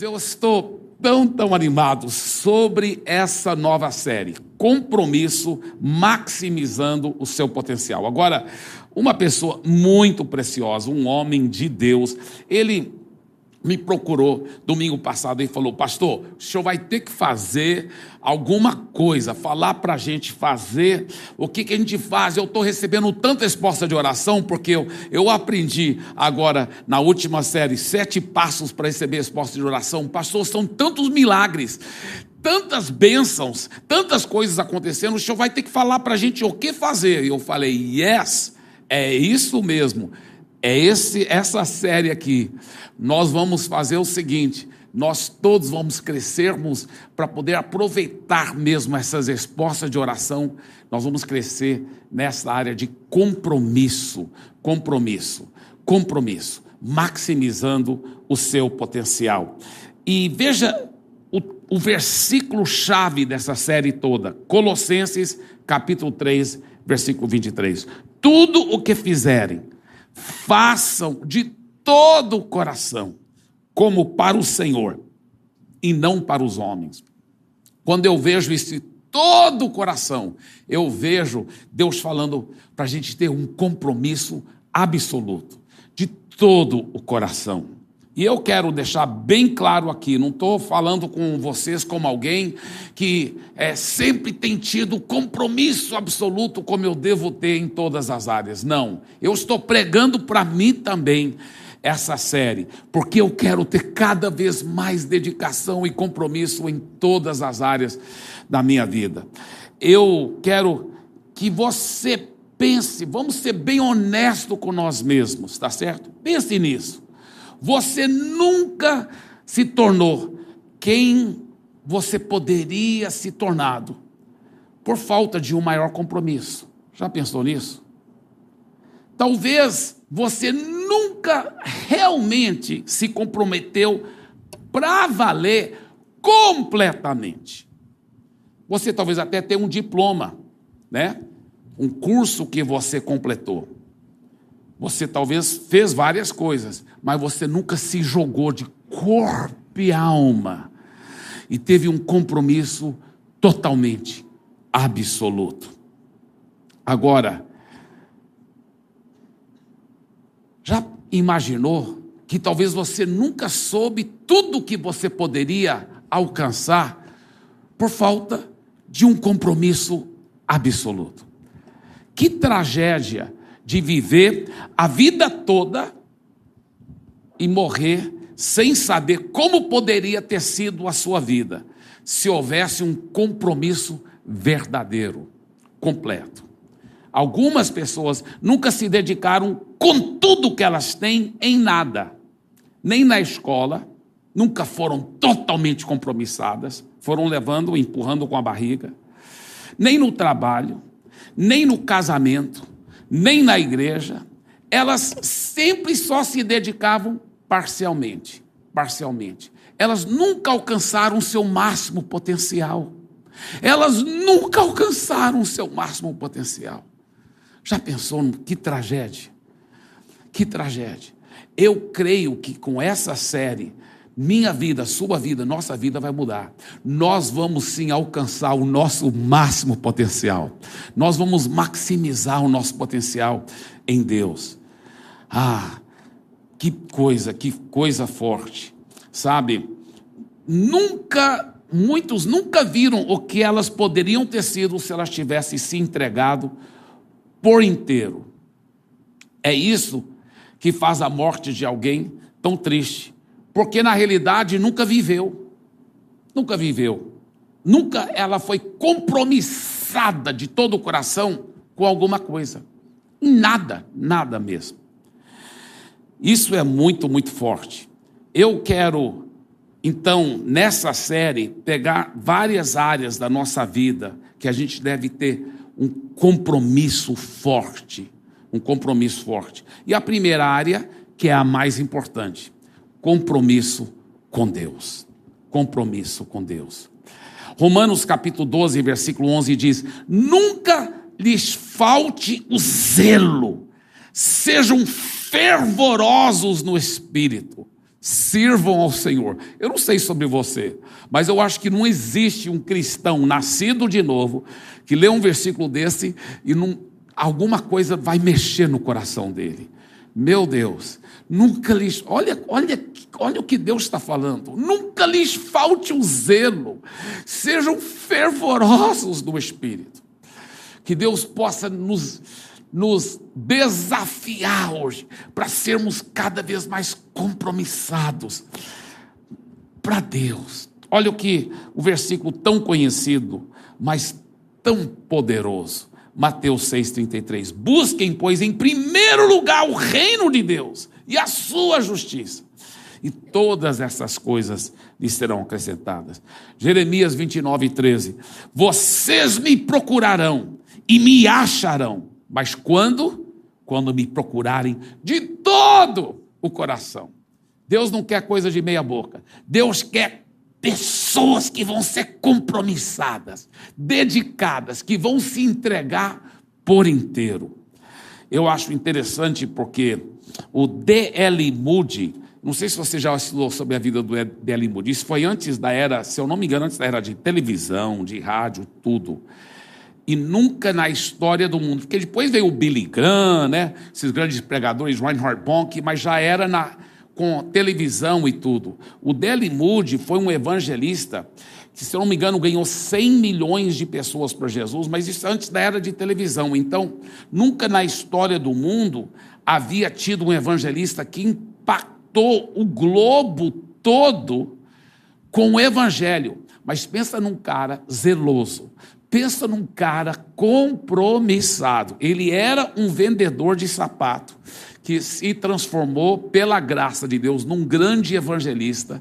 Eu estou tão, tão animado sobre essa nova série, Compromisso Maximizando o Seu Potencial. Agora, uma pessoa muito preciosa, um homem de Deus, ele me procurou domingo passado e falou: Pastor, o senhor vai ter que fazer alguma coisa, falar para a gente fazer o que, que a gente faz. Eu estou recebendo tanta resposta de oração, porque eu, eu aprendi agora na última série sete passos para receber resposta de oração. Pastor, são tantos milagres, tantas bênçãos, tantas coisas acontecendo, o senhor vai ter que falar para a gente o que fazer. E eu falei: Yes, é isso mesmo. É esse, essa série aqui. Nós vamos fazer o seguinte: nós todos vamos crescermos para poder aproveitar mesmo essas respostas de oração. Nós vamos crescer nessa área de compromisso, compromisso, compromisso, maximizando o seu potencial. E veja o, o versículo chave dessa série toda, Colossenses capítulo 3, versículo 23. Tudo o que fizerem, façam de todo o coração, como para o Senhor e não para os homens. Quando eu vejo isso todo o coração, eu vejo Deus falando para a gente ter um compromisso absoluto, de todo o coração. E eu quero deixar bem claro aqui, não estou falando com vocês como alguém que é, sempre tem tido compromisso absoluto como eu devo ter em todas as áreas. Não, eu estou pregando para mim também essa série, porque eu quero ter cada vez mais dedicação e compromisso em todas as áreas da minha vida. Eu quero que você pense, vamos ser bem honesto com nós mesmos, tá certo? Pense nisso. Você nunca se tornou quem você poderia se tornado por falta de um maior compromisso. Já pensou nisso? Talvez você nunca realmente se comprometeu para valer completamente. Você talvez até tenha um diploma, né? Um curso que você completou. Você talvez fez várias coisas, mas você nunca se jogou de corpo e alma e teve um compromisso totalmente absoluto. Agora, já imaginou que talvez você nunca soube tudo o que você poderia alcançar por falta de um compromisso absoluto? Que tragédia de viver a vida toda e morrer sem saber como poderia ter sido a sua vida se houvesse um compromisso verdadeiro, completo. Algumas pessoas nunca se dedicaram com tudo que elas têm em nada, nem na escola, nunca foram totalmente compromissadas, foram levando, empurrando com a barriga, nem no trabalho, nem no casamento, nem na igreja, elas sempre só se dedicavam parcialmente, parcialmente. Elas nunca alcançaram o seu máximo potencial. Elas nunca alcançaram o seu máximo potencial. Já pensou que tragédia? Que tragédia. Eu creio que com essa série minha vida, sua vida, nossa vida vai mudar. Nós vamos sim alcançar o nosso máximo potencial. Nós vamos maximizar o nosso potencial em Deus. Ah, que coisa, que coisa forte. Sabe? Nunca, muitos nunca viram o que elas poderiam ter sido se elas tivessem se entregado por inteiro. É isso que faz a morte de alguém tão triste porque na realidade nunca viveu. Nunca viveu. Nunca ela foi compromissada de todo o coração com alguma coisa. Nada, nada mesmo. Isso é muito, muito forte. Eu quero, então, nessa série, pegar várias áreas da nossa vida que a gente deve ter um compromisso forte. Um compromisso forte. E a primeira área, que é a mais importante, compromisso com Deus. Compromisso com Deus. Romanos capítulo 12, versículo 11 diz: Nunca lhes falte o zelo, sejam fervorosos no espírito, sirvam ao Senhor. Eu não sei sobre você, mas eu acho que não existe um cristão nascido de novo que lê um versículo desse e não, alguma coisa vai mexer no coração dele. Meu Deus, nunca lhes. Olha, olha, olha o que Deus está falando. Nunca lhes falte o zelo. Sejam fervorosos do Espírito. Que Deus possa nos nos desafiar hoje para sermos cada vez mais compromissados para Deus. Olha o que o versículo tão conhecido, mas tão poderoso. Mateus 6,33. Busquem, pois, em primeiro lugar o reino de Deus e a sua justiça. E todas essas coisas lhes serão acrescentadas. Jeremias 29, 13. Vocês me procurarão e me acharão mas quando? Quando me procurarem de todo o coração. Deus não quer coisa de meia boca. Deus quer pessoas que vão ser compromissadas, dedicadas, que vão se entregar por inteiro. Eu acho interessante porque o D.L. Moody, não sei se você já estudou sobre a vida do D.L. Moody, isso foi antes da era, se eu não me engano, antes da era de televisão, de rádio, tudo e nunca na história do mundo. Porque depois veio o Billy Graham, né? esses grandes pregadores, Reinhard Bonk, mas já era na, com televisão e tudo. O Deli Moody foi um evangelista que, se eu não me engano, ganhou 100 milhões de pessoas para Jesus, mas isso antes da era de televisão. Então, nunca na história do mundo havia tido um evangelista que impactou o globo todo com o evangelho. Mas pensa num cara zeloso, Pensa num cara compromissado. Ele era um vendedor de sapato que se transformou pela graça de Deus num grande evangelista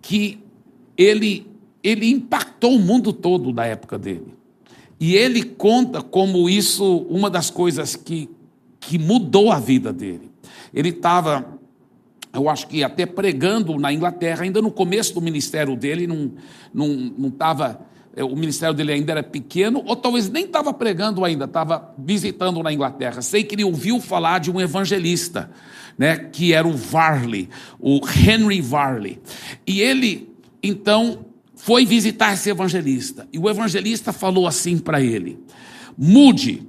que ele ele impactou o mundo todo da época dele. E ele conta como isso, uma das coisas que, que mudou a vida dele. Ele estava, eu acho que até pregando na Inglaterra, ainda no começo do ministério dele, não estava. Não, não o ministério dele ainda era pequeno, ou talvez nem estava pregando ainda, estava visitando na Inglaterra. Sei que ele ouviu falar de um evangelista, né, que era o Varley, o Henry Varley. E ele, então, foi visitar esse evangelista. E o evangelista falou assim para ele: mude,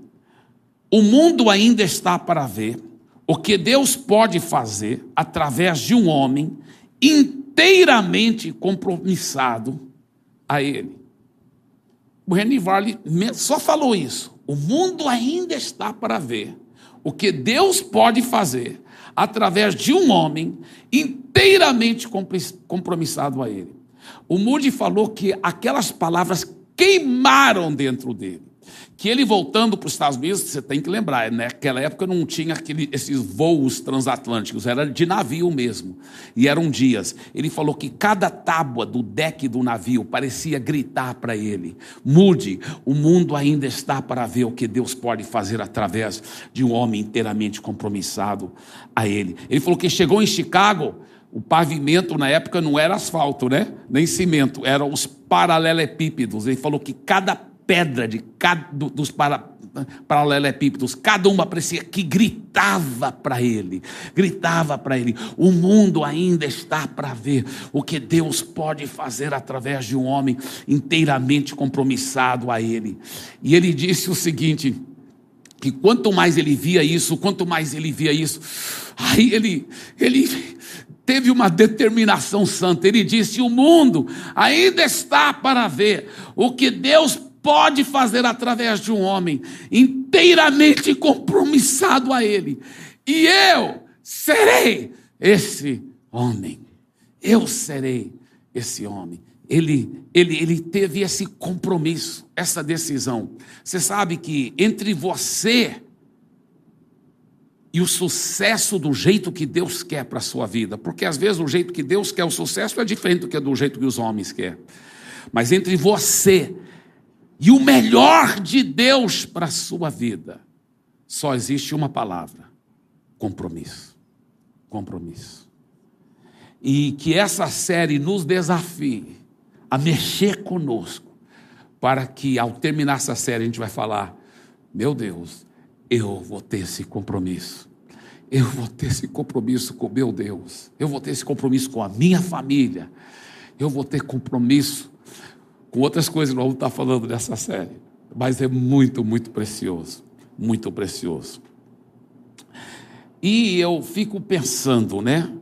o mundo ainda está para ver o que Deus pode fazer através de um homem inteiramente compromissado a Ele. O René Varley só falou isso. O mundo ainda está para ver o que Deus pode fazer através de um homem inteiramente compromissado a Ele. O Moody falou que aquelas palavras queimaram dentro dele que ele voltando para os Estados Unidos, você tem que lembrar, né? naquela época não tinha aquele, esses voos transatlânticos, era de navio mesmo, e eram dias. Ele falou que cada tábua do deck do navio parecia gritar para ele: mude, o mundo ainda está para ver o que Deus pode fazer através de um homem inteiramente compromissado a ele. Ele falou que chegou em Chicago, o pavimento na época não era asfalto, né? Nem cimento, eram os paralelepípedos. Ele falou que cada pedra de cada, dos para, paralelepípedos, cada uma parecia que gritava para ele, gritava para ele: o mundo ainda está para ver o que Deus pode fazer através de um homem inteiramente compromissado a ele. E ele disse o seguinte: que quanto mais ele via isso, quanto mais ele via isso, aí ele, ele teve uma determinação santa. Ele disse: o mundo ainda está para ver o que Deus pode fazer através de um homem inteiramente compromissado a Ele. E eu serei esse homem. Eu serei esse homem. Ele, ele, ele teve esse compromisso, essa decisão. Você sabe que entre você e o sucesso do jeito que Deus quer para a sua vida, porque às vezes o jeito que Deus quer o sucesso é diferente do que do jeito que os homens querem. Mas entre você e o melhor de Deus para a sua vida, só existe uma palavra: compromisso. Compromisso. E que essa série nos desafie a mexer conosco, para que ao terminar essa série a gente vai falar: meu Deus, eu vou ter esse compromisso. eu vou ter esse compromisso com meu Deus, eu vou ter esse compromisso com a minha família, eu vou ter compromisso com outras coisas nós vamos estar falando nessa série, mas é muito, muito precioso, muito precioso. E eu fico pensando, né?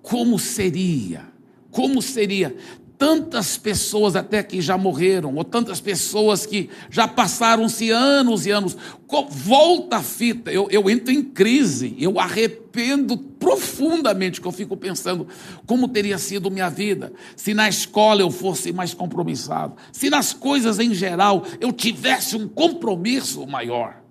Como seria? Como seria tantas pessoas até que já morreram, ou tantas pessoas que já passaram-se anos e anos. Volta a fita, eu, eu entro em crise, eu arrependo profundamente, que eu fico pensando como teria sido minha vida se na escola eu fosse mais compromissado, se nas coisas em geral eu tivesse um compromisso maior.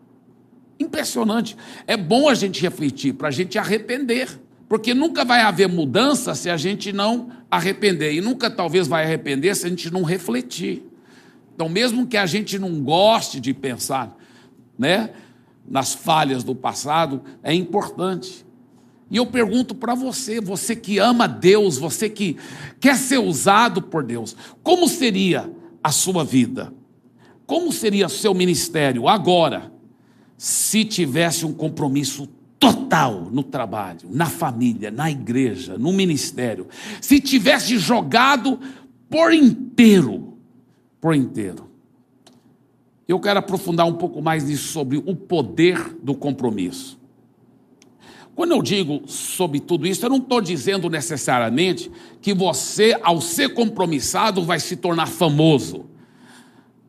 Impressionante. É bom a gente refletir, para a gente arrepender. Porque nunca vai haver mudança se a gente não arrepender. E nunca talvez vai arrepender se a gente não refletir. Então, mesmo que a gente não goste de pensar né, nas falhas do passado, é importante. E eu pergunto para você, você que ama Deus, você que quer ser usado por Deus, como seria a sua vida? Como seria seu ministério agora, se tivesse um compromisso total no trabalho, na família, na igreja, no ministério, se tivesse jogado por inteiro, por inteiro. Eu quero aprofundar um pouco mais nisso sobre o poder do compromisso. Quando eu digo sobre tudo isso, eu não estou dizendo necessariamente que você, ao ser compromissado, vai se tornar famoso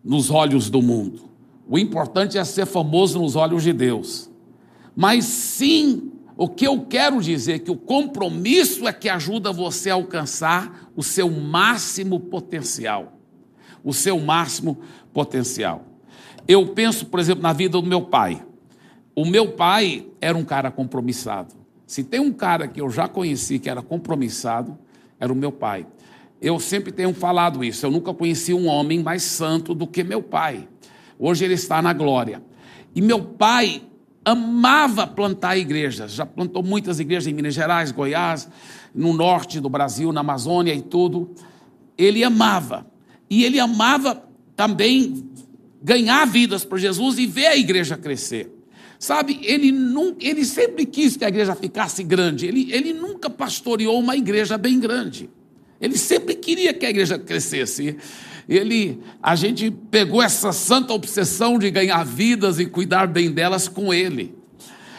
nos olhos do mundo. O importante é ser famoso nos olhos de Deus. Mas sim, o que eu quero dizer que o compromisso é que ajuda você a alcançar o seu máximo potencial. O seu máximo potencial. Eu penso, por exemplo, na vida do meu pai. O meu pai era um cara compromissado. Se tem um cara que eu já conheci que era compromissado, era o meu pai. Eu sempre tenho falado isso. Eu nunca conheci um homem mais santo do que meu pai. Hoje ele está na glória. E meu pai amava plantar igrejas, já plantou muitas igrejas em Minas Gerais, Goiás, no norte do Brasil, na Amazônia e tudo. Ele amava. E ele amava também ganhar vidas por Jesus e ver a igreja crescer. Sabe, ele, nunca, ele sempre quis que a igreja ficasse grande, ele, ele nunca pastoreou uma igreja bem grande. Ele sempre queria que a igreja crescesse ele, a gente pegou essa santa obsessão de ganhar vidas e cuidar bem delas com ele,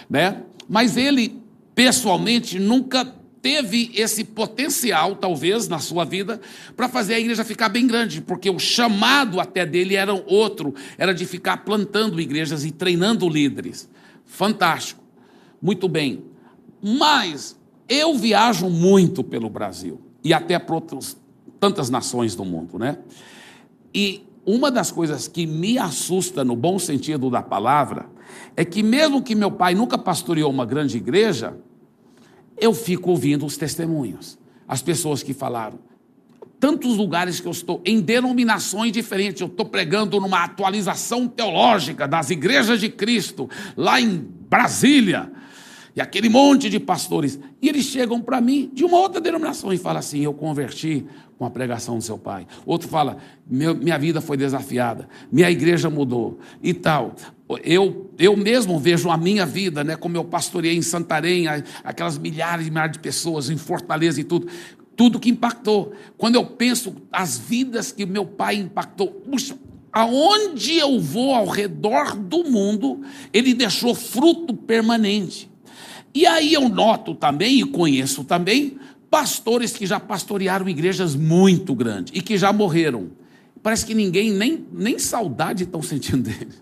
né? Mas ele, pessoalmente, nunca teve esse potencial, talvez, na sua vida, para fazer a igreja ficar bem grande, porque o chamado até dele era outro, era de ficar plantando igrejas e treinando líderes. Fantástico. Muito bem. Mas eu viajo muito pelo Brasil e até para outras tantas nações do mundo, né? E uma das coisas que me assusta, no bom sentido da palavra, é que mesmo que meu pai nunca pastoreou uma grande igreja, eu fico ouvindo os testemunhos, as pessoas que falaram. Tantos lugares que eu estou, em denominações diferentes, eu estou pregando numa atualização teológica das igrejas de Cristo, lá em Brasília, e aquele monte de pastores, e eles chegam para mim de uma outra denominação e falam assim: Eu converti com a pregação do seu pai. Outro fala: minha vida foi desafiada, minha igreja mudou e tal. Eu, eu mesmo vejo a minha vida, né, como eu pastoreei em Santarém, aquelas milhares e milhares de pessoas, em Fortaleza e tudo, tudo que impactou. Quando eu penso as vidas que meu pai impactou, puxa, aonde eu vou ao redor do mundo, ele deixou fruto permanente. E aí eu noto também e conheço também pastores que já pastorearam igrejas muito grandes e que já morreram. Parece que ninguém nem, nem saudade estão sentindo dele.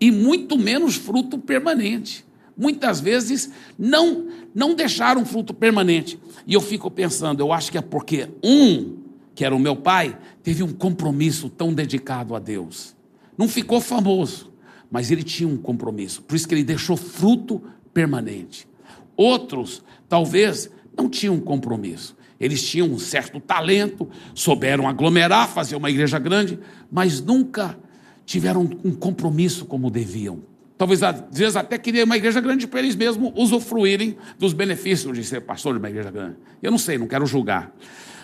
E muito menos fruto permanente. Muitas vezes não não deixaram fruto permanente. E eu fico pensando, eu acho que é porque um, que era o meu pai, teve um compromisso tão dedicado a Deus. Não ficou famoso, mas ele tinha um compromisso. Por isso que ele deixou fruto permanente. Outros, talvez, não tinham compromisso. Eles tinham um certo talento, souberam aglomerar, fazer uma igreja grande, mas nunca tiveram um compromisso como deviam. Talvez às vezes até queriam uma igreja grande para eles mesmos usufruírem dos benefícios de ser pastor de uma igreja grande. Eu não sei, não quero julgar.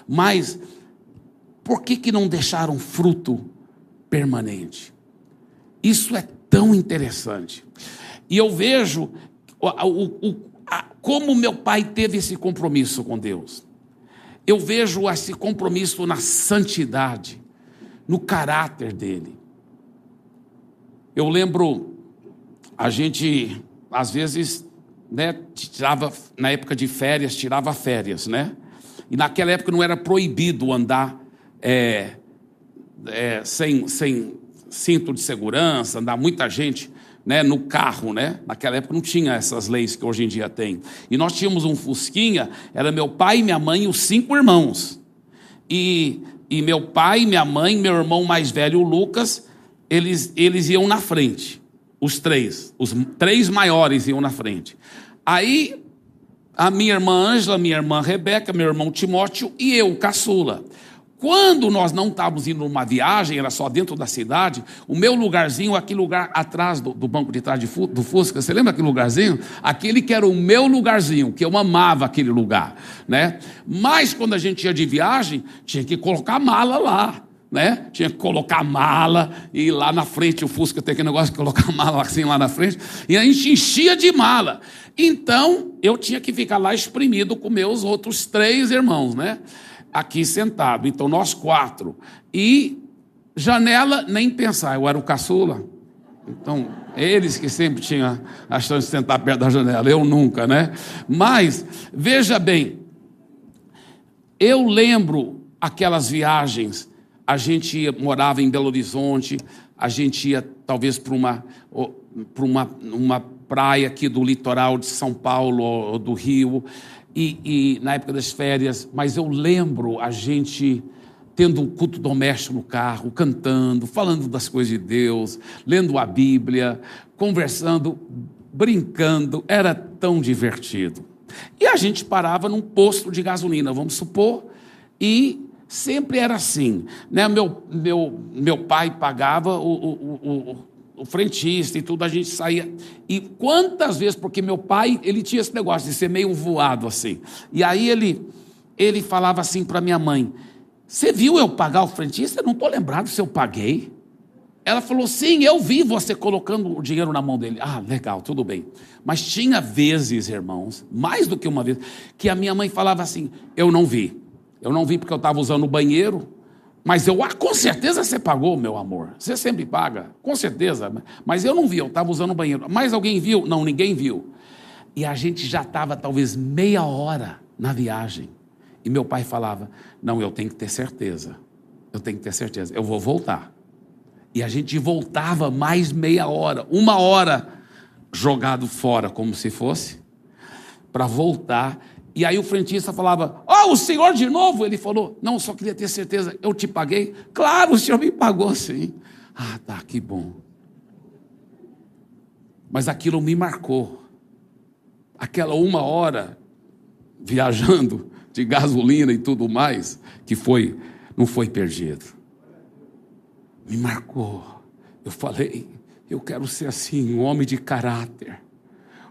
Mas por que, que não deixaram fruto permanente? Isso é tão interessante. E eu vejo o, o, a, como meu pai teve esse compromisso com Deus. Eu vejo esse compromisso na santidade, no caráter dele. Eu lembro, a gente, às vezes, né, tirava, na época de férias, tirava férias, né? E naquela época não era proibido andar é, é, sem, sem cinto de segurança, andar muita gente né, no carro, né? Naquela época não tinha essas leis que hoje em dia tem. E nós tínhamos um Fusquinha, era meu pai, minha mãe e os cinco irmãos. E, e meu pai, minha mãe, meu irmão mais velho, o Lucas, eles, eles iam na frente. Os três. Os três maiores iam na frente. Aí, a minha irmã Ângela, minha irmã Rebeca, meu irmão Timóteo e eu, caçula. Quando nós não estávamos indo numa viagem, era só dentro da cidade, o meu lugarzinho, aquele lugar atrás do, do banco de trás de, do Fusca, você lembra aquele lugarzinho? Aquele que era o meu lugarzinho, que eu amava aquele lugar, né? Mas quando a gente ia de viagem, tinha que colocar mala lá, né? Tinha que colocar mala e lá na frente o Fusca tem aquele negócio de colocar mala assim lá na frente, e a gente enchia de mala. Então, eu tinha que ficar lá exprimido com meus outros três irmãos, né? Aqui sentado. Então, nós quatro. E janela, nem pensar, eu era o caçula. Então, eles que sempre tinham a chance de sentar perto da janela, eu nunca, né? Mas, veja bem, eu lembro aquelas viagens, a gente ia, morava em Belo Horizonte, a gente ia talvez para uma, para uma, uma praia aqui do litoral de São Paulo ou do Rio, e, e na época das férias, mas eu lembro a gente tendo um culto doméstico no carro, cantando, falando das coisas de Deus, lendo a Bíblia, conversando, brincando, era tão divertido. E a gente parava num posto de gasolina, vamos supor, e sempre era assim. Né? Meu, meu, meu pai pagava o, o, o, o frentista e tudo, a gente saía. E quantas vezes, porque meu pai, ele tinha esse negócio de ser meio voado assim. E aí ele, ele falava assim para minha mãe: Você viu eu pagar o frentista? Eu não estou lembrado se eu paguei. Ela falou: Sim, eu vi você colocando o dinheiro na mão dele. Ah, legal, tudo bem. Mas tinha vezes, irmãos, mais do que uma vez, que a minha mãe falava assim: Eu não vi. Eu não vi porque eu estava usando o banheiro mas eu, ah, com certeza você pagou, meu amor. Você sempre paga, com certeza. Mas eu não vi, eu estava usando o banheiro. Mas alguém viu? Não, ninguém viu. E a gente já estava talvez meia hora na viagem. E meu pai falava: Não, eu tenho que ter certeza. Eu tenho que ter certeza. Eu vou voltar. E a gente voltava mais meia hora, uma hora jogado fora, como se fosse, para voltar e aí o frentista falava: Oh, o senhor de novo? Ele falou: Não, só queria ter certeza, eu te paguei. Claro, o senhor me pagou sim. Ah, tá, que bom. Mas aquilo me marcou. Aquela uma hora viajando de gasolina e tudo mais, que foi, não foi perdido. Me marcou. Eu falei, eu quero ser assim, um homem de caráter.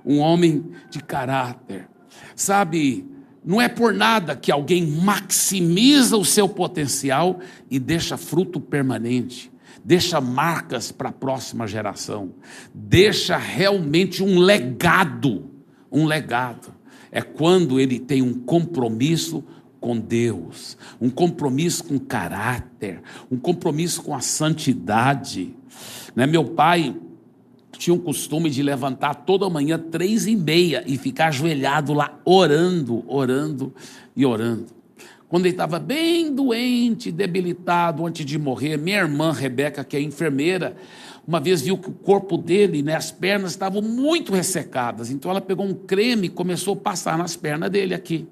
Um homem de caráter Sabe, não é por nada que alguém maximiza o seu potencial e deixa fruto permanente, deixa marcas para a próxima geração, deixa realmente um legado. Um legado. É quando ele tem um compromisso com Deus, um compromisso com caráter, um compromisso com a santidade. Né? Meu pai, tinha o costume de levantar toda manhã, três e meia, e ficar ajoelhado lá, orando, orando e orando. Quando ele estava bem doente, debilitado, antes de morrer, minha irmã Rebeca, que é enfermeira, uma vez viu que o corpo dele, né, as pernas estavam muito ressecadas. Então ela pegou um creme e começou a passar nas pernas dele aqui.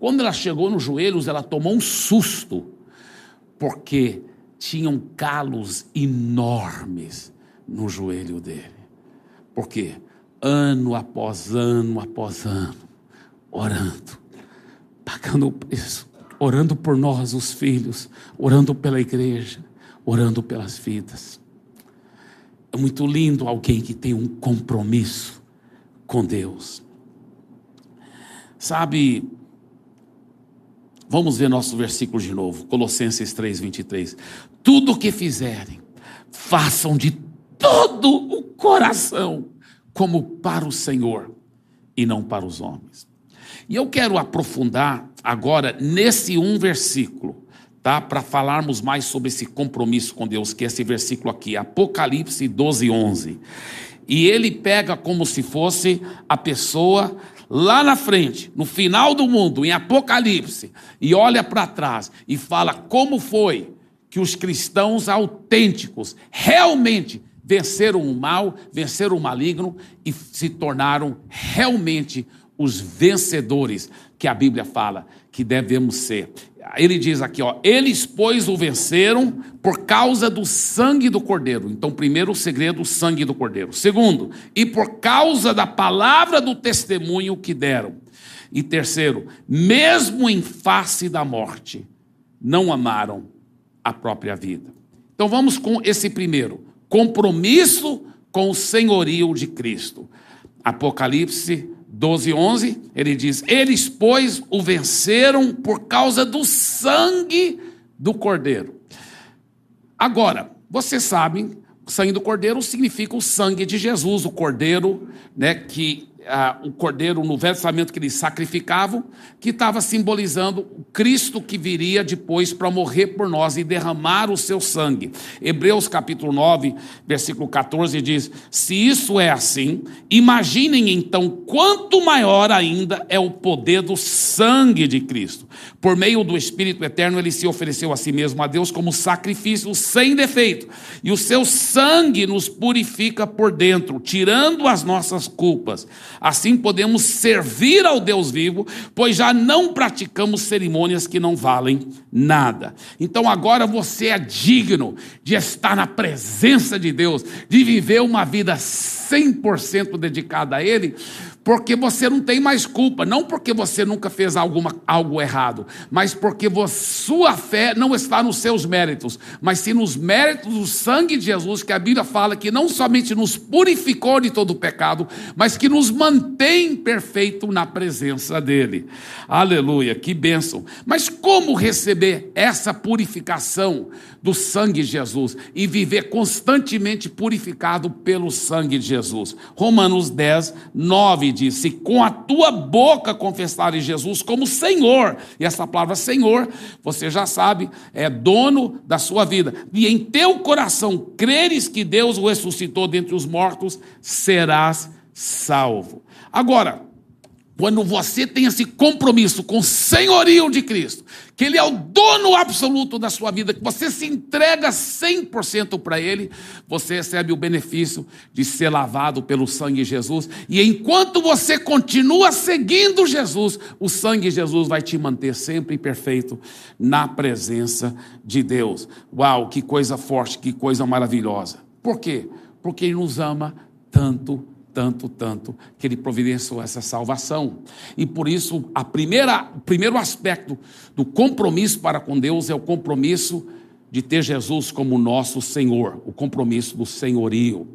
Quando ela chegou nos joelhos, ela tomou um susto, porque tinham calos enormes no joelho dele. Por quê? Ano após ano após ano, orando, pagando o preço, orando por nós, os filhos, orando pela igreja, orando pelas vidas. É muito lindo alguém que tem um compromisso com Deus. Sabe, vamos ver nosso versículo de novo, Colossenses 3, 23. Tudo o que fizerem, façam de todo o coração, como para o Senhor e não para os homens. E eu quero aprofundar agora nesse um versículo, tá? Para falarmos mais sobre esse compromisso com Deus, que é esse versículo aqui, Apocalipse 12, 11. E ele pega como se fosse a pessoa lá na frente, no final do mundo, em Apocalipse, e olha para trás e fala como foi que os cristãos autênticos realmente venceram o mal, venceram o maligno e se tornaram realmente os vencedores que a Bíblia fala que devemos ser. Ele diz aqui, ó, eles pois o venceram por causa do sangue do cordeiro. Então, primeiro o segredo, o sangue do cordeiro. Segundo, e por causa da palavra do testemunho que deram. E terceiro, mesmo em face da morte, não amaram a própria vida. Então vamos com esse primeiro, compromisso com o senhorio de Cristo. Apocalipse 12, 11, ele diz: Eles, pois, o venceram por causa do sangue do cordeiro. Agora, vocês sabem, o sangue do cordeiro significa o sangue de Jesus, o cordeiro, né, que ah, o cordeiro no Velho Testamento que eles sacrificavam, que estava simbolizando o Cristo que viria depois para morrer por nós e derramar o seu sangue. Hebreus capítulo 9, versículo 14 diz: Se isso é assim, imaginem então quanto maior ainda é o poder do sangue de Cristo. Por meio do Espírito eterno, ele se ofereceu a si mesmo a Deus como sacrifício sem defeito, e o seu sangue nos purifica por dentro, tirando as nossas culpas. Assim podemos servir ao Deus vivo, pois já não praticamos cerimônias que não valem nada. Então agora você é digno de estar na presença de Deus, de viver uma vida 100% dedicada a Ele, porque você não tem mais culpa, não porque você nunca fez alguma, algo errado, mas porque sua fé não está nos seus méritos, mas sim nos méritos do sangue de Jesus, que a Bíblia fala que não somente nos purificou de todo o pecado, mas que nos mantém perfeito na presença dEle. Aleluia, que bênção. Mas como receber essa purificação do sangue de Jesus e viver constantemente purificado pelo sangue de Jesus? Romanos 10, 9 diz: Se com a tua boca confessares Jesus como Senhor, e essa palavra Senhor, você já sabe, é dono da sua vida, e em teu coração creres que Deus o ressuscitou dentre os mortos, serás salvo. Agora, quando você tem esse compromisso com o senhorio de Cristo, que Ele é o dono absoluto da sua vida, que você se entrega 100% para Ele, você recebe o benefício de ser lavado pelo sangue de Jesus, e enquanto você continua seguindo Jesus, o sangue de Jesus vai te manter sempre perfeito na presença de Deus. Uau, que coisa forte, que coisa maravilhosa. Por quê? Porque Ele nos ama tanto tanto, tanto, que ele providenciou essa salvação. E por isso, a primeira, o primeiro aspecto do compromisso para com Deus é o compromisso de ter Jesus como nosso Senhor, o compromisso do senhorio.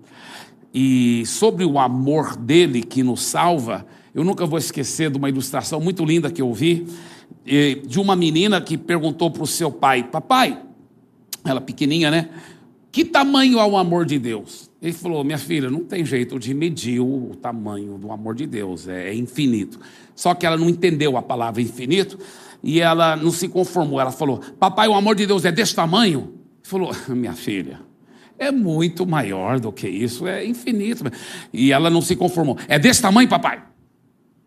E sobre o amor dele que nos salva, eu nunca vou esquecer de uma ilustração muito linda que eu vi, de uma menina que perguntou para o seu pai: Papai, ela pequenininha, né? Que tamanho é o amor de Deus? Ele falou: Minha filha, não tem jeito de medir o tamanho do amor de Deus, é, é infinito. Só que ela não entendeu a palavra infinito e ela não se conformou. Ela falou: Papai, o amor de Deus é desse tamanho? Ele falou: Minha filha, é muito maior do que isso, é infinito. E ela não se conformou: É desse tamanho, papai?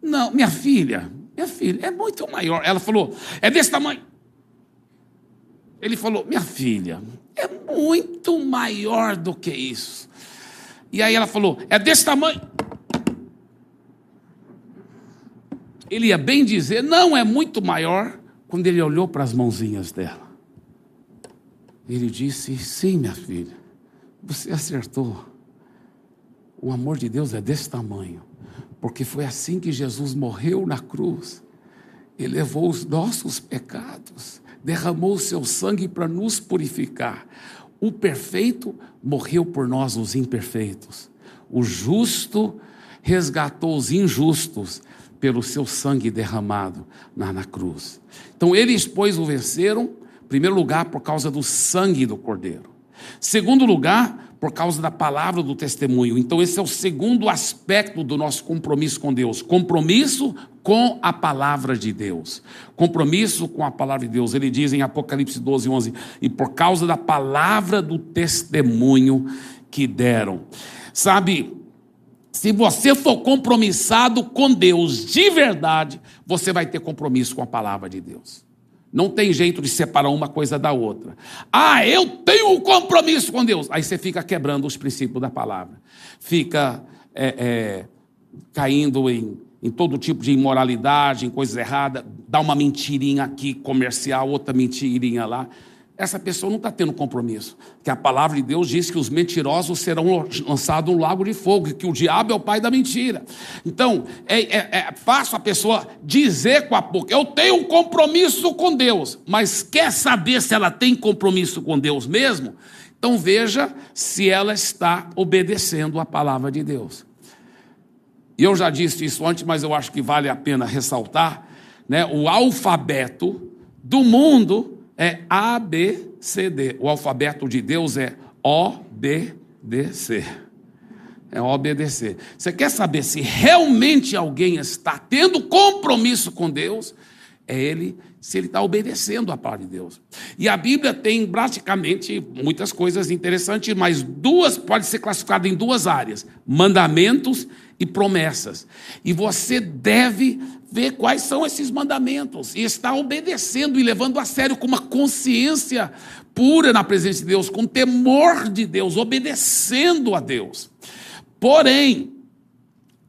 Não, minha filha, minha filha, é muito maior. Ela falou: É desse tamanho. Ele falou: Minha filha, é muito maior do que isso. E aí ela falou: É desse tamanho. Ele ia bem dizer: Não, é muito maior. Quando ele olhou para as mãozinhas dela, ele disse: Sim, minha filha, você acertou. O amor de Deus é desse tamanho, porque foi assim que Jesus morreu na cruz. Ele levou os nossos pecados derramou o seu sangue para nos purificar. O perfeito morreu por nós, os imperfeitos. O justo resgatou os injustos pelo seu sangue derramado na, na cruz. Então eles, pois, o venceram, em primeiro lugar, por causa do sangue do Cordeiro. Segundo lugar, por causa da palavra do testemunho. Então, esse é o segundo aspecto do nosso compromisso com Deus: compromisso com a palavra de Deus. Compromisso com a palavra de Deus. Ele diz em Apocalipse 12, 11: E por causa da palavra do testemunho que deram. Sabe, se você for compromissado com Deus de verdade, você vai ter compromisso com a palavra de Deus. Não tem jeito de separar uma coisa da outra. Ah, eu tenho um compromisso com Deus. Aí você fica quebrando os princípios da palavra. Fica é, é, caindo em, em todo tipo de imoralidade, em coisas erradas. Dá uma mentirinha aqui comercial, outra mentirinha lá essa pessoa não está tendo compromisso. Que a palavra de Deus diz que os mentirosos serão lançados no lago de fogo, e que o diabo é o pai da mentira. Então, é, é, é fácil a pessoa dizer com a boca: eu tenho um compromisso com Deus, mas quer saber se ela tem compromisso com Deus mesmo? Então veja se ela está obedecendo a palavra de Deus. E eu já disse isso antes, mas eu acho que vale a pena ressaltar, né? O alfabeto do mundo é A, B, C, D. O alfabeto de Deus é O, B, D, C. É obedecer. Você quer saber se realmente alguém está tendo compromisso com Deus? É ele, se ele está obedecendo a palavra de Deus. E a Bíblia tem praticamente muitas coisas interessantes, mas duas pode ser classificada em duas áreas: mandamentos e promessas. E você deve ver quais são esses mandamentos e estar obedecendo e levando a sério com uma consciência pura na presença de Deus, com temor de Deus, obedecendo a Deus. Porém,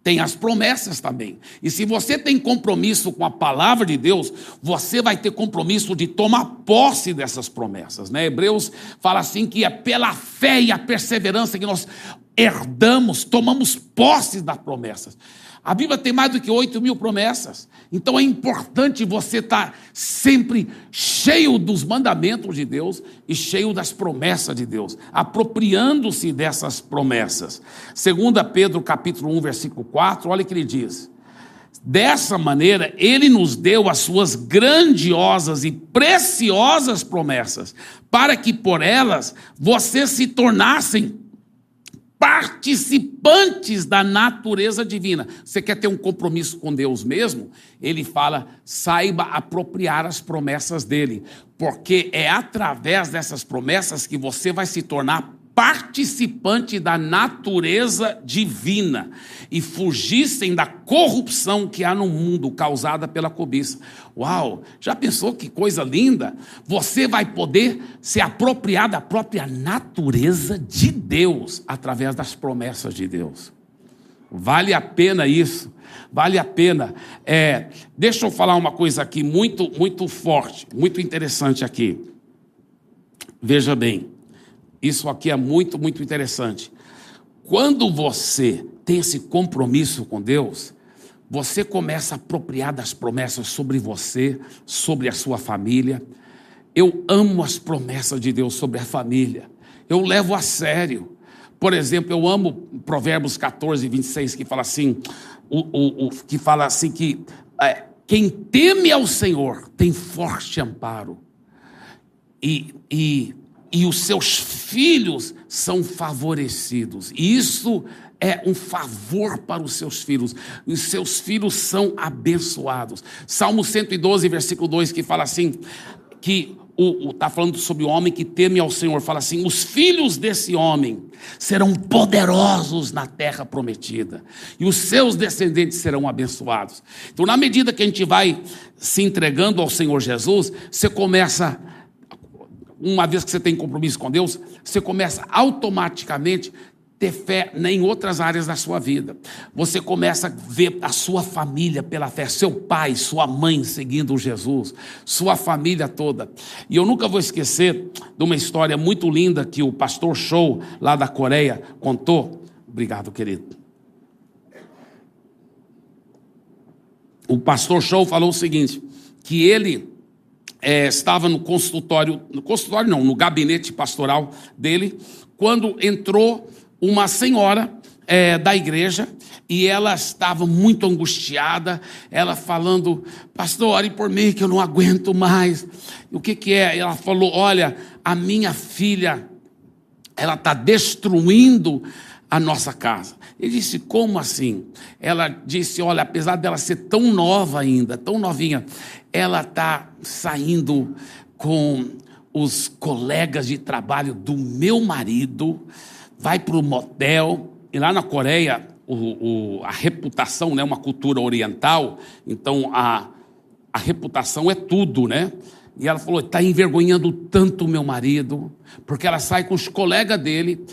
tem as promessas também. E se você tem compromisso com a palavra de Deus, você vai ter compromisso de tomar posse dessas promessas. Né? Hebreus fala assim que é pela fé e a perseverança que nós herdamos, tomamos posse das promessas. A Bíblia tem mais do que 8 mil promessas. Então é importante você estar sempre cheio dos mandamentos de Deus e cheio das promessas de Deus, apropriando-se dessas promessas. Segunda Pedro capítulo 1, versículo 4, olha o que ele diz. Dessa maneira, ele nos deu as suas grandiosas e preciosas promessas, para que por elas vocês se tornassem participantes da natureza divina. Você quer ter um compromisso com Deus mesmo? Ele fala: saiba apropriar as promessas dele, porque é através dessas promessas que você vai se tornar participante da natureza divina e fugissem da corrupção que há no mundo causada pela cobiça. Uau! Já pensou que coisa linda? Você vai poder se apropriar da própria natureza de Deus através das promessas de Deus. Vale a pena isso. Vale a pena. É, deixa eu falar uma coisa aqui muito, muito forte, muito interessante aqui. Veja bem. Isso aqui é muito, muito interessante. Quando você tem esse compromisso com Deus, você começa a apropriar das promessas sobre você, sobre a sua família. Eu amo as promessas de Deus sobre a família. Eu levo a sério. Por exemplo, eu amo Provérbios 14, 26, que fala assim: o, o, o que fala assim que é, quem teme ao Senhor tem forte amparo. E, e e os seus filhos são favorecidos. E isso é um favor para os seus filhos. Os seus filhos são abençoados. Salmo 112, versículo 2, que fala assim: que está falando sobre o homem que teme ao Senhor, fala assim: os filhos desse homem serão poderosos na terra prometida, e os seus descendentes serão abençoados. Então, na medida que a gente vai se entregando ao Senhor Jesus, você começa a uma vez que você tem compromisso com Deus, você começa automaticamente ter fé em outras áreas da sua vida. Você começa a ver a sua família pela fé, seu pai, sua mãe seguindo Jesus, sua família toda. E eu nunca vou esquecer de uma história muito linda que o pastor Show, lá da Coreia, contou. Obrigado, querido. O pastor Show falou o seguinte: que ele é, estava no consultório, no consultório não, no gabinete pastoral dele, quando entrou uma senhora é, da igreja e ela estava muito angustiada, ela falando, pastor, ore por mim que eu não aguento mais. E o que, que é? Ela falou, olha, a minha filha ela está destruindo a nossa casa. Ele disse: Como assim? Ela disse: Olha, apesar dela ser tão nova ainda, tão novinha, ela está saindo com os colegas de trabalho do meu marido, vai para o motel, e lá na Coreia, o, o, a reputação, né, uma cultura oriental, então a, a reputação é tudo, né? E ela falou: está envergonhando tanto o meu marido, porque ela sai com os colegas dele,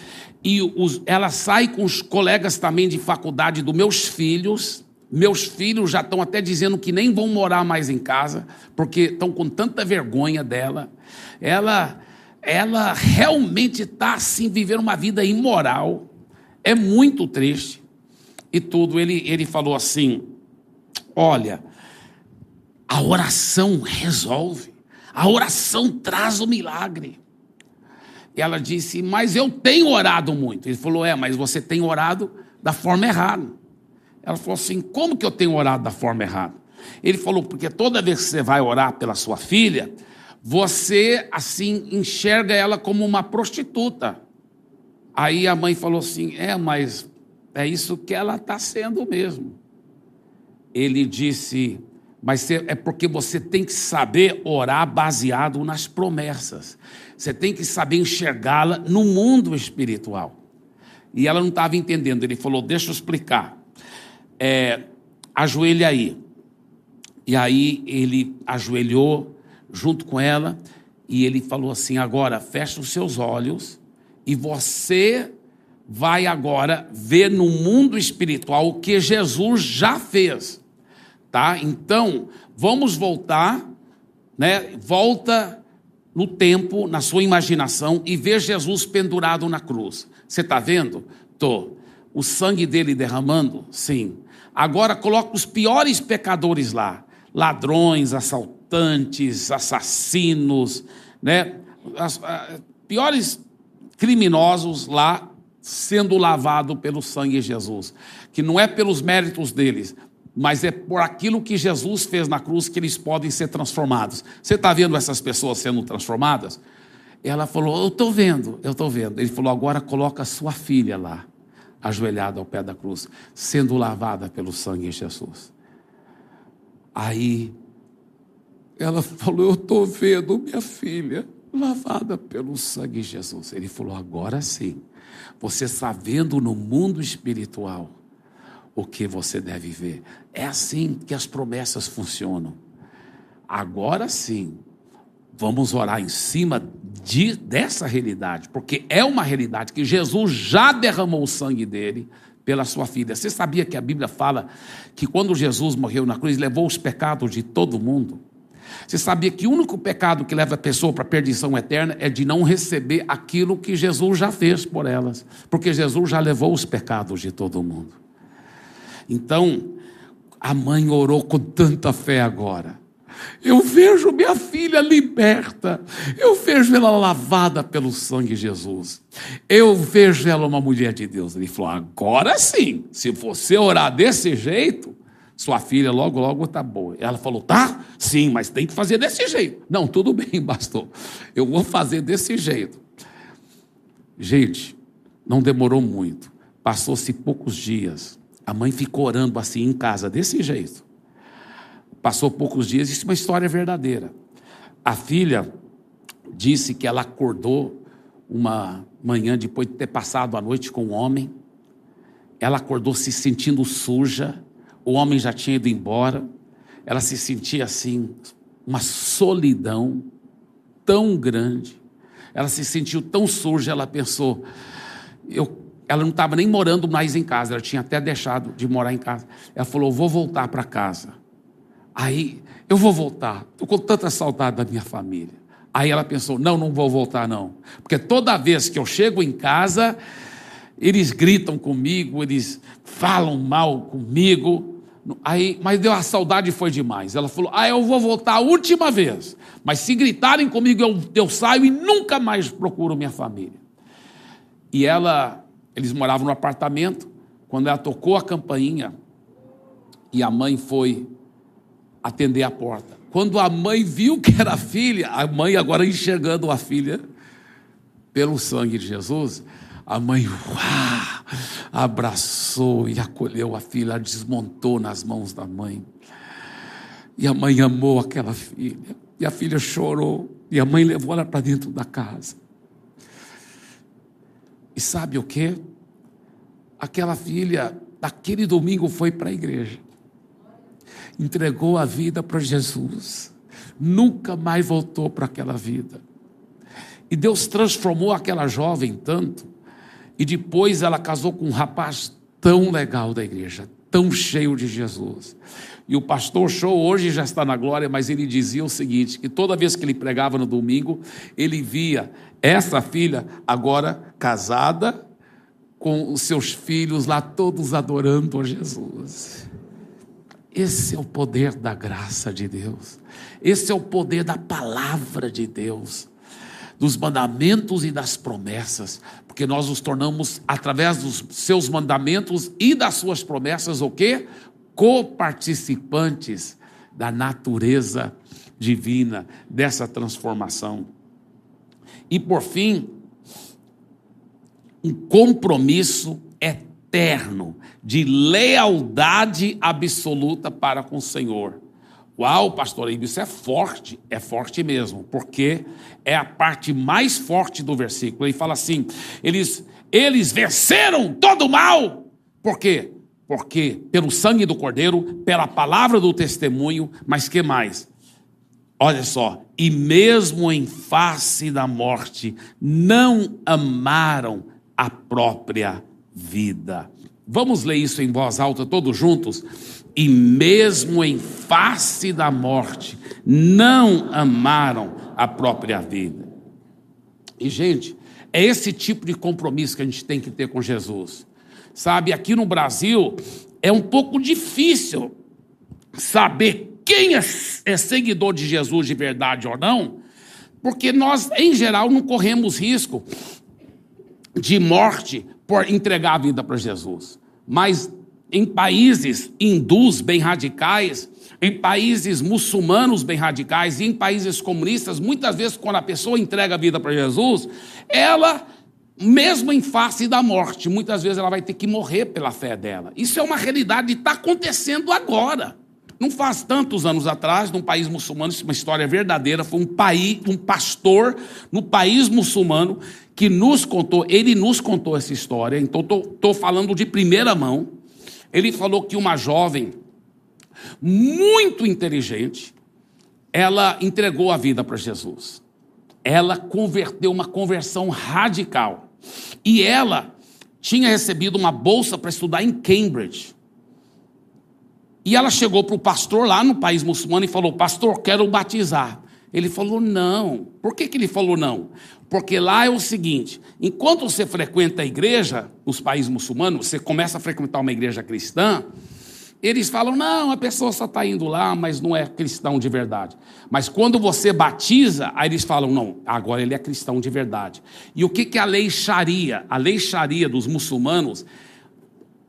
e os, ela sai com os colegas também de faculdade dos meus filhos. Meus filhos já estão até dizendo que nem vão morar mais em casa, porque estão com tanta vergonha dela. Ela, ela realmente está assim, vivendo uma vida imoral. É muito triste. E tudo, ele, ele falou assim: olha, a oração resolve. A oração traz o milagre. E ela disse: Mas eu tenho orado muito. Ele falou: É, mas você tem orado da forma errada. Ela falou assim: Como que eu tenho orado da forma errada? Ele falou: Porque toda vez que você vai orar pela sua filha, você assim enxerga ela como uma prostituta. Aí a mãe falou assim: É, mas é isso que ela está sendo mesmo. Ele disse: mas é porque você tem que saber orar baseado nas promessas. Você tem que saber enxergá-la no mundo espiritual. E ela não estava entendendo. Ele falou: Deixa eu explicar. É, ajoelha aí. E aí ele ajoelhou junto com ela e ele falou assim: Agora fecha os seus olhos e você vai agora ver no mundo espiritual o que Jesus já fez tá? Então, vamos voltar, né? Volta no tempo, na sua imaginação e vê Jesus pendurado na cruz. Você está vendo? Tô. O sangue dele derramando? Sim. Agora coloca os piores pecadores lá: ladrões, assaltantes, assassinos, né? As, as, piores criminosos lá sendo lavado pelo sangue de Jesus, que não é pelos méritos deles, mas é por aquilo que Jesus fez na cruz que eles podem ser transformados. Você está vendo essas pessoas sendo transformadas? Ela falou: Eu estou vendo, eu estou vendo. Ele falou: Agora coloca sua filha lá, ajoelhada ao pé da cruz, sendo lavada pelo sangue de Jesus. Aí ela falou: Eu estou vendo minha filha lavada pelo sangue de Jesus. Ele falou: Agora sim, você está vendo no mundo espiritual o que você deve ver. É assim que as promessas funcionam. Agora sim, vamos orar em cima de, dessa realidade, porque é uma realidade que Jesus já derramou o sangue dele pela sua filha. Você sabia que a Bíblia fala que quando Jesus morreu na cruz, levou os pecados de todo mundo? Você sabia que o único pecado que leva a pessoa para a perdição eterna é de não receber aquilo que Jesus já fez por elas, porque Jesus já levou os pecados de todo mundo. Então, a mãe orou com tanta fé agora. Eu vejo minha filha liberta. Eu vejo ela lavada pelo sangue de Jesus. Eu vejo ela uma mulher de Deus. Ele falou: agora sim, se você orar desse jeito, sua filha logo, logo está boa. Ela falou: tá? Sim, mas tem que fazer desse jeito. Não, tudo bem, pastor. Eu vou fazer desse jeito. Gente, não demorou muito. Passou-se poucos dias. A mãe ficou orando assim em casa, desse jeito. Passou poucos dias, isso é uma história verdadeira. A filha disse que ela acordou uma manhã depois de ter passado a noite com o um homem. Ela acordou se sentindo suja, o homem já tinha ido embora. Ela se sentia assim, uma solidão tão grande. Ela se sentiu tão suja, ela pensou: eu ela não estava nem morando mais em casa, ela tinha até deixado de morar em casa. Ela falou: Vou voltar para casa. Aí, eu vou voltar, estou com tanta saudade da minha família. Aí ela pensou: Não, não vou voltar, não. Porque toda vez que eu chego em casa, eles gritam comigo, eles falam mal comigo. Aí, mas deu a saudade foi demais. Ela falou: Ah, eu vou voltar a última vez. Mas se gritarem comigo, eu, eu saio e nunca mais procuro minha família. E ela eles moravam no apartamento. Quando ela tocou a campainha e a mãe foi atender a porta. Quando a mãe viu que era a filha, a mãe agora enxergando a filha, pelo sangue de Jesus, a mãe uau, abraçou e acolheu a filha, desmontou nas mãos da mãe. E a mãe amou aquela filha. E a filha chorou. E a mãe levou ela para dentro da casa. E sabe o que? Aquela filha, naquele domingo, foi para a igreja. Entregou a vida para Jesus. Nunca mais voltou para aquela vida. E Deus transformou aquela jovem tanto. E depois ela casou com um rapaz tão legal da igreja, tão cheio de Jesus. E o pastor Show hoje já está na glória, mas ele dizia o seguinte: que toda vez que ele pregava no domingo, ele via essa filha agora casada, com os seus filhos lá todos adorando a Jesus. Esse é o poder da graça de Deus. Esse é o poder da palavra de Deus, dos mandamentos e das promessas, porque nós nos tornamos através dos seus mandamentos e das suas promessas o quê? Coparticipantes da natureza divina, dessa transformação. E por fim, um compromisso eterno de lealdade absoluta para com o Senhor. Uau, pastor, isso é forte, é forte mesmo, porque é a parte mais forte do versículo. Ele fala assim: eles, eles venceram todo o mal. Por quê? Porque pelo sangue do Cordeiro, pela palavra do testemunho, mas que mais? Olha só, e mesmo em face da morte, não amaram a própria vida. Vamos ler isso em voz alta, todos juntos? E mesmo em face da morte, não amaram a própria vida. E, gente, é esse tipo de compromisso que a gente tem que ter com Jesus. Sabe, aqui no Brasil é um pouco difícil saber quem é, é seguidor de Jesus de verdade ou não, porque nós, em geral, não corremos risco de morte por entregar a vida para Jesus. Mas em países hindus bem radicais, em países muçulmanos bem radicais e em países comunistas, muitas vezes quando a pessoa entrega a vida para Jesus, ela mesmo em face da morte, muitas vezes ela vai ter que morrer pela fé dela. Isso é uma realidade que está acontecendo agora. Não faz tantos anos atrás, num país muçulmano, isso é uma história verdadeira, foi um país, um pastor no país muçulmano que nos contou, ele nos contou essa história, então estou falando de primeira mão. Ele falou que uma jovem muito inteligente, ela entregou a vida para Jesus. Ela converteu uma conversão radical. E ela tinha recebido uma bolsa para estudar em Cambridge. E ela chegou para o pastor lá no país muçulmano e falou: Pastor, quero batizar. Ele falou: Não. Por que, que ele falou não? Porque lá é o seguinte: enquanto você frequenta a igreja, nos países muçulmanos, você começa a frequentar uma igreja cristã, eles falam, não, a pessoa só está indo lá, mas não é cristão de verdade. Mas quando você batiza, aí eles falam, não, agora ele é cristão de verdade. E o que, que a lei Sharia? A lei Sharia dos muçulmanos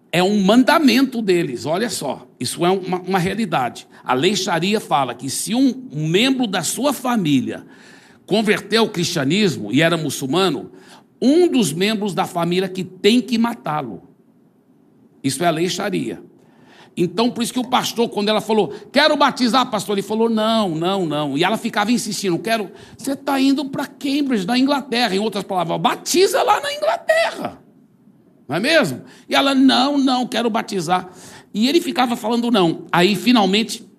é um mandamento deles, olha só, isso é uma, uma realidade. A lei Sharia fala que se um, um membro da sua família converteu ao cristianismo e era muçulmano, um dos membros da família que tem que matá-lo. Isso é a lei Sharia. Então, por isso que o pastor, quando ela falou, quero batizar, pastor, ele falou, não, não, não. E ela ficava insistindo, quero. Você está indo para Cambridge, na Inglaterra, em outras palavras, batiza lá na Inglaterra. Não é mesmo? E ela, não, não, quero batizar. E ele ficava falando, não. Aí, finalmente,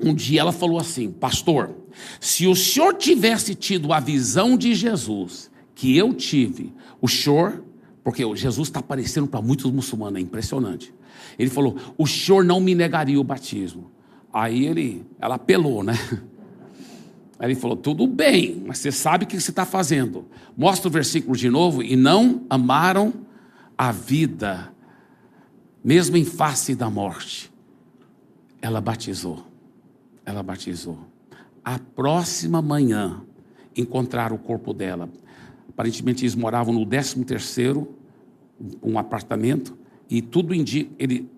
um dia ela falou assim: Pastor, se o senhor tivesse tido a visão de Jesus que eu tive, o senhor, porque Jesus está aparecendo para muitos muçulmanos, é impressionante. Ele falou: O senhor não me negaria o batismo. Aí ele, ela apelou, né? Aí ele falou: Tudo bem, mas você sabe o que você está fazendo. Mostra o versículo de novo. E não amaram a vida, mesmo em face da morte. Ela batizou. Ela batizou. A próxima manhã encontraram o corpo dela. Aparentemente eles moravam no 13 terceiro, um apartamento e tudo indica, ele,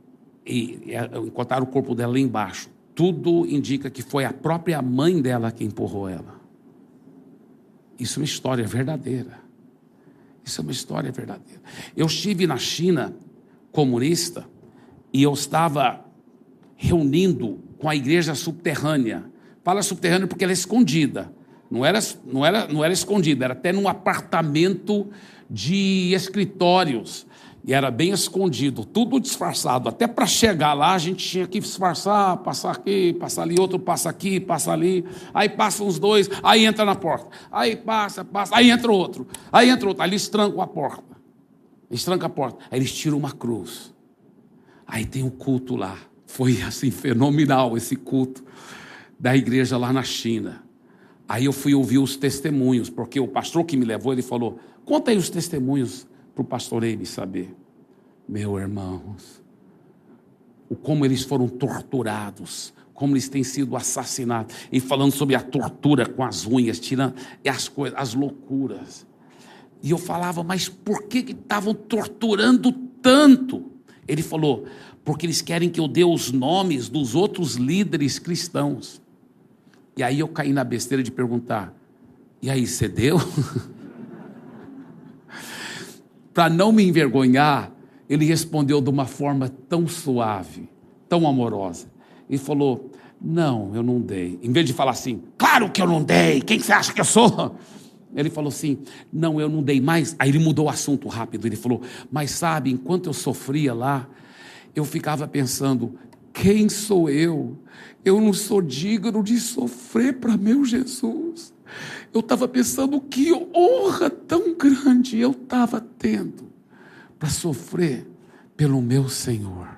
e, e, encontraram o corpo dela lá embaixo. Tudo indica que foi a própria mãe dela que empurrou ela. Isso é uma história verdadeira. Isso é uma história verdadeira. Eu estive na China comunista e eu estava reunindo com a igreja subterrânea. Fala subterrânea porque ela é escondida. Não era, não era, não era escondida, era até num apartamento de escritórios. E era bem escondido, tudo disfarçado. Até para chegar lá, a gente tinha que disfarçar, passar aqui, passar ali, outro passa aqui, passa ali. Aí passam os dois, aí entra na porta. Aí passa, passa, aí entra outro. Aí entra outro. Aí eles trancam a porta. Eles trancam a porta. Aí eles tiram uma cruz. Aí tem um culto lá. Foi assim, fenomenal esse culto da igreja lá na China. Aí eu fui ouvir os testemunhos, porque o pastor que me levou, ele falou: conta aí os testemunhos para o pastor Eime saber. Meu irmãos, o como eles foram torturados, como eles têm sido assassinados, e falando sobre a tortura com as unhas, tirando as coisas, as loucuras. E eu falava, mas por que estavam torturando tanto? Ele falou, porque eles querem que eu dê os nomes dos outros líderes cristãos. E aí eu caí na besteira de perguntar: e aí, você deu? Para não me envergonhar, ele respondeu de uma forma tão suave, tão amorosa. E falou: Não, eu não dei. Em vez de falar assim, claro que eu não dei, quem você acha que eu sou? Ele falou assim: Não, eu não dei mais. Aí ele mudou o assunto rápido. Ele falou: Mas sabe, enquanto eu sofria lá, eu ficava pensando: Quem sou eu? Eu não sou digno de sofrer para meu Jesus. Eu estava pensando que honra tão grande eu estava tendo para sofrer pelo meu Senhor.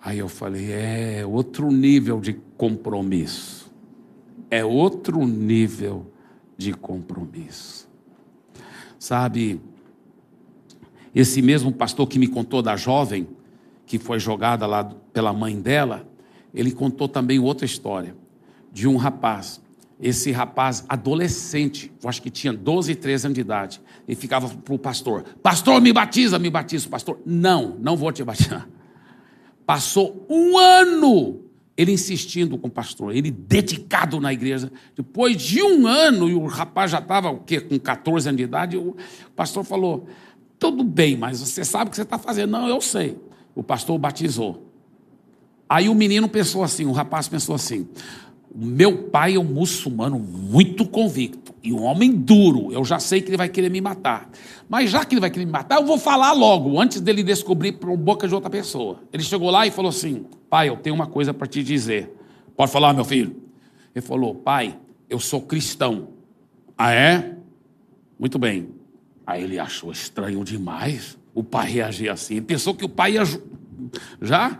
Aí eu falei: é outro nível de compromisso. É outro nível de compromisso. Sabe, esse mesmo pastor que me contou da jovem que foi jogada lá pela mãe dela, ele contou também outra história de um rapaz. Esse rapaz adolescente, eu acho que tinha 12, 13 anos de idade, e ficava para o pastor: Pastor, me batiza, me batiza. Pastor: Não, não vou te batizar. Passou um ano ele insistindo com o pastor, ele dedicado na igreja. Depois de um ano, e o rapaz já estava o quê? com 14 anos de idade, o pastor falou: Tudo bem, mas você sabe o que você está fazendo. Não, eu sei. O pastor o batizou. Aí o menino pensou assim, o rapaz pensou assim: meu pai é um muçulmano muito convicto e um homem duro. Eu já sei que ele vai querer me matar. Mas já que ele vai querer me matar, eu vou falar logo, antes dele descobrir por boca de outra pessoa. Ele chegou lá e falou assim: Pai, eu tenho uma coisa para te dizer. Pode falar, meu filho? Ele falou: Pai, eu sou cristão. Ah, é? Muito bem. Aí ele achou estranho demais o pai reagir assim. Ele pensou que o pai ia já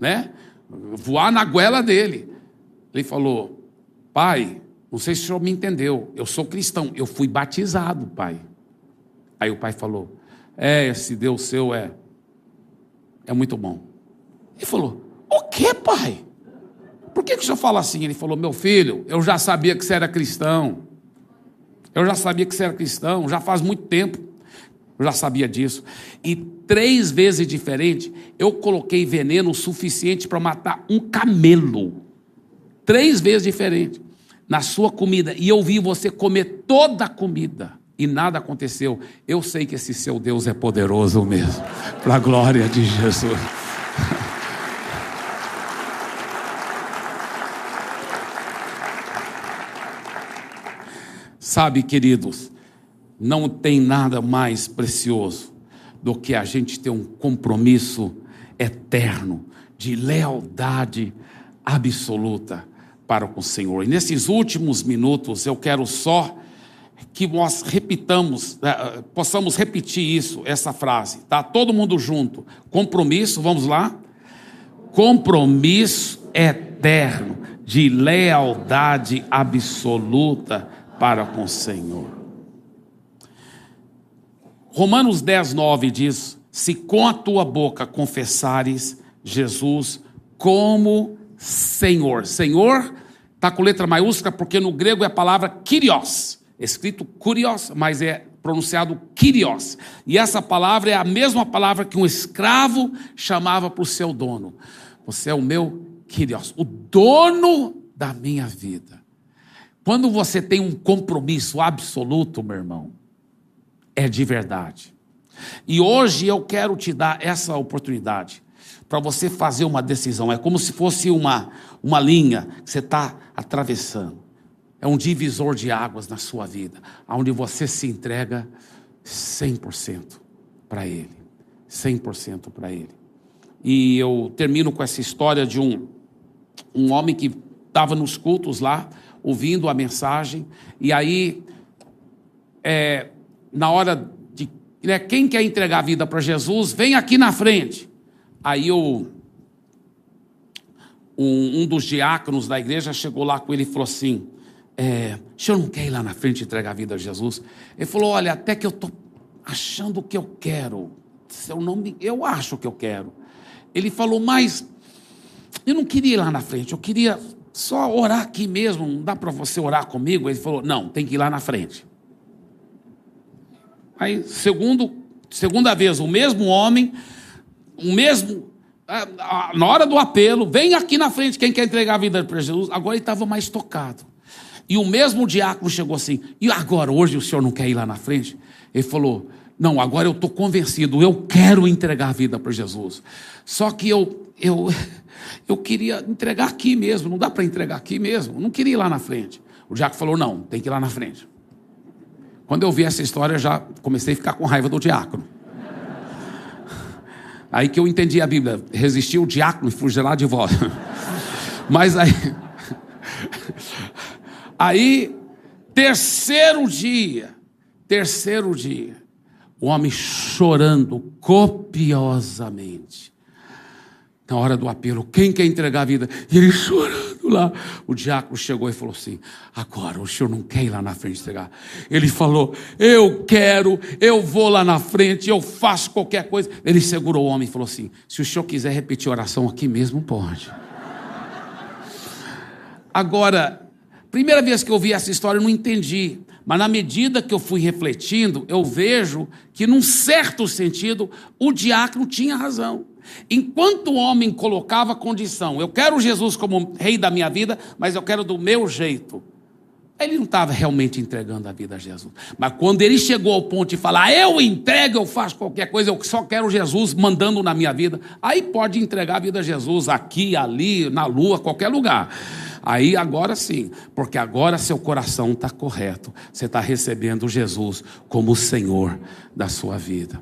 né? Voar na goela dele. Ele falou: Pai, não sei se o senhor me entendeu. Eu sou cristão. Eu fui batizado, pai. Aí o pai falou: É, esse Deus seu é. É muito bom. Ele falou: O que, pai? Por que, que o senhor fala assim? Ele falou: Meu filho, eu já sabia que você era cristão. Eu já sabia que você era cristão, já faz muito tempo. Eu já sabia disso. E três vezes diferente, eu coloquei veneno suficiente para matar um camelo. Três vezes diferente. Na sua comida. E eu vi você comer toda a comida. E nada aconteceu. Eu sei que esse seu Deus é poderoso mesmo. Para a glória de Jesus. Sabe, queridos, não tem nada mais precioso do que a gente ter um compromisso eterno de lealdade absoluta para com o Senhor. E nesses últimos minutos eu quero só que nós repitamos, eh, possamos repetir isso, essa frase, tá? Todo mundo junto. Compromisso, vamos lá? Compromisso eterno de lealdade absoluta para com o Senhor. Romanos 10, 9 diz: Se com a tua boca confessares Jesus como Senhor. Senhor está com letra maiúscula porque no grego é a palavra Kyrios, escrito Kurios, mas é pronunciado Kyrios. E essa palavra é a mesma palavra que um escravo chamava para o seu dono. Você é o meu Kyrios, o dono da minha vida. Quando você tem um compromisso absoluto, meu irmão, é de verdade. E hoje eu quero te dar essa oportunidade para você fazer uma decisão. É como se fosse uma, uma linha que você está atravessando. É um divisor de águas na sua vida, onde você se entrega 100% para Ele. 100% para Ele. E eu termino com essa história de um, um homem que estava nos cultos lá, ouvindo a mensagem, e aí, é, na hora de. Né, quem quer entregar a vida para Jesus, vem aqui na frente. Aí o, um, um, dos diáconos da igreja chegou lá com ele e falou assim: é, O senhor não quer ir lá na frente entregar a vida a Jesus? Ele falou: Olha, até que eu estou achando o que eu quero. Eu, não me, eu acho que eu quero. Ele falou: Mas eu não queria ir lá na frente, eu queria só orar aqui mesmo. Não dá para você orar comigo? Ele falou: Não, tem que ir lá na frente. Aí, segundo, segunda vez, o mesmo homem o mesmo, na hora do apelo, vem aqui na frente quem quer entregar a vida para Jesus. Agora ele estava mais tocado. E o mesmo diácono chegou assim: e agora, hoje o senhor não quer ir lá na frente? Ele falou: não, agora eu estou convencido, eu quero entregar a vida para Jesus. Só que eu, eu, eu queria entregar aqui mesmo, não dá para entregar aqui mesmo, não queria ir lá na frente. O diácono falou: não, tem que ir lá na frente. Quando eu vi essa história, já comecei a ficar com raiva do diácono. Aí que eu entendi a Bíblia. Resistiu o diácono e fugiu lá de volta. Mas aí. Aí, terceiro dia, terceiro dia, o homem chorando copiosamente na hora do apelo, quem quer entregar a vida? E ele chorando lá. O diácono chegou e falou assim: Agora, o senhor não quer ir lá na frente entregar? Ele falou: Eu quero, eu vou lá na frente, eu faço qualquer coisa. Ele segurou o homem e falou assim: Se o senhor quiser repetir a oração aqui mesmo, pode. Agora, primeira vez que eu vi essa história, eu não entendi. Mas na medida que eu fui refletindo, eu vejo que, num certo sentido, o diácono tinha razão. Enquanto o homem colocava condição, eu quero Jesus como rei da minha vida, mas eu quero do meu jeito. Ele não estava realmente entregando a vida a Jesus. Mas quando ele chegou ao ponto de falar, eu entrego, eu faço qualquer coisa, eu só quero Jesus mandando na minha vida, aí pode entregar a vida a Jesus aqui, ali, na lua, qualquer lugar. Aí agora sim, porque agora seu coração está correto. Você está recebendo Jesus como o Senhor da sua vida.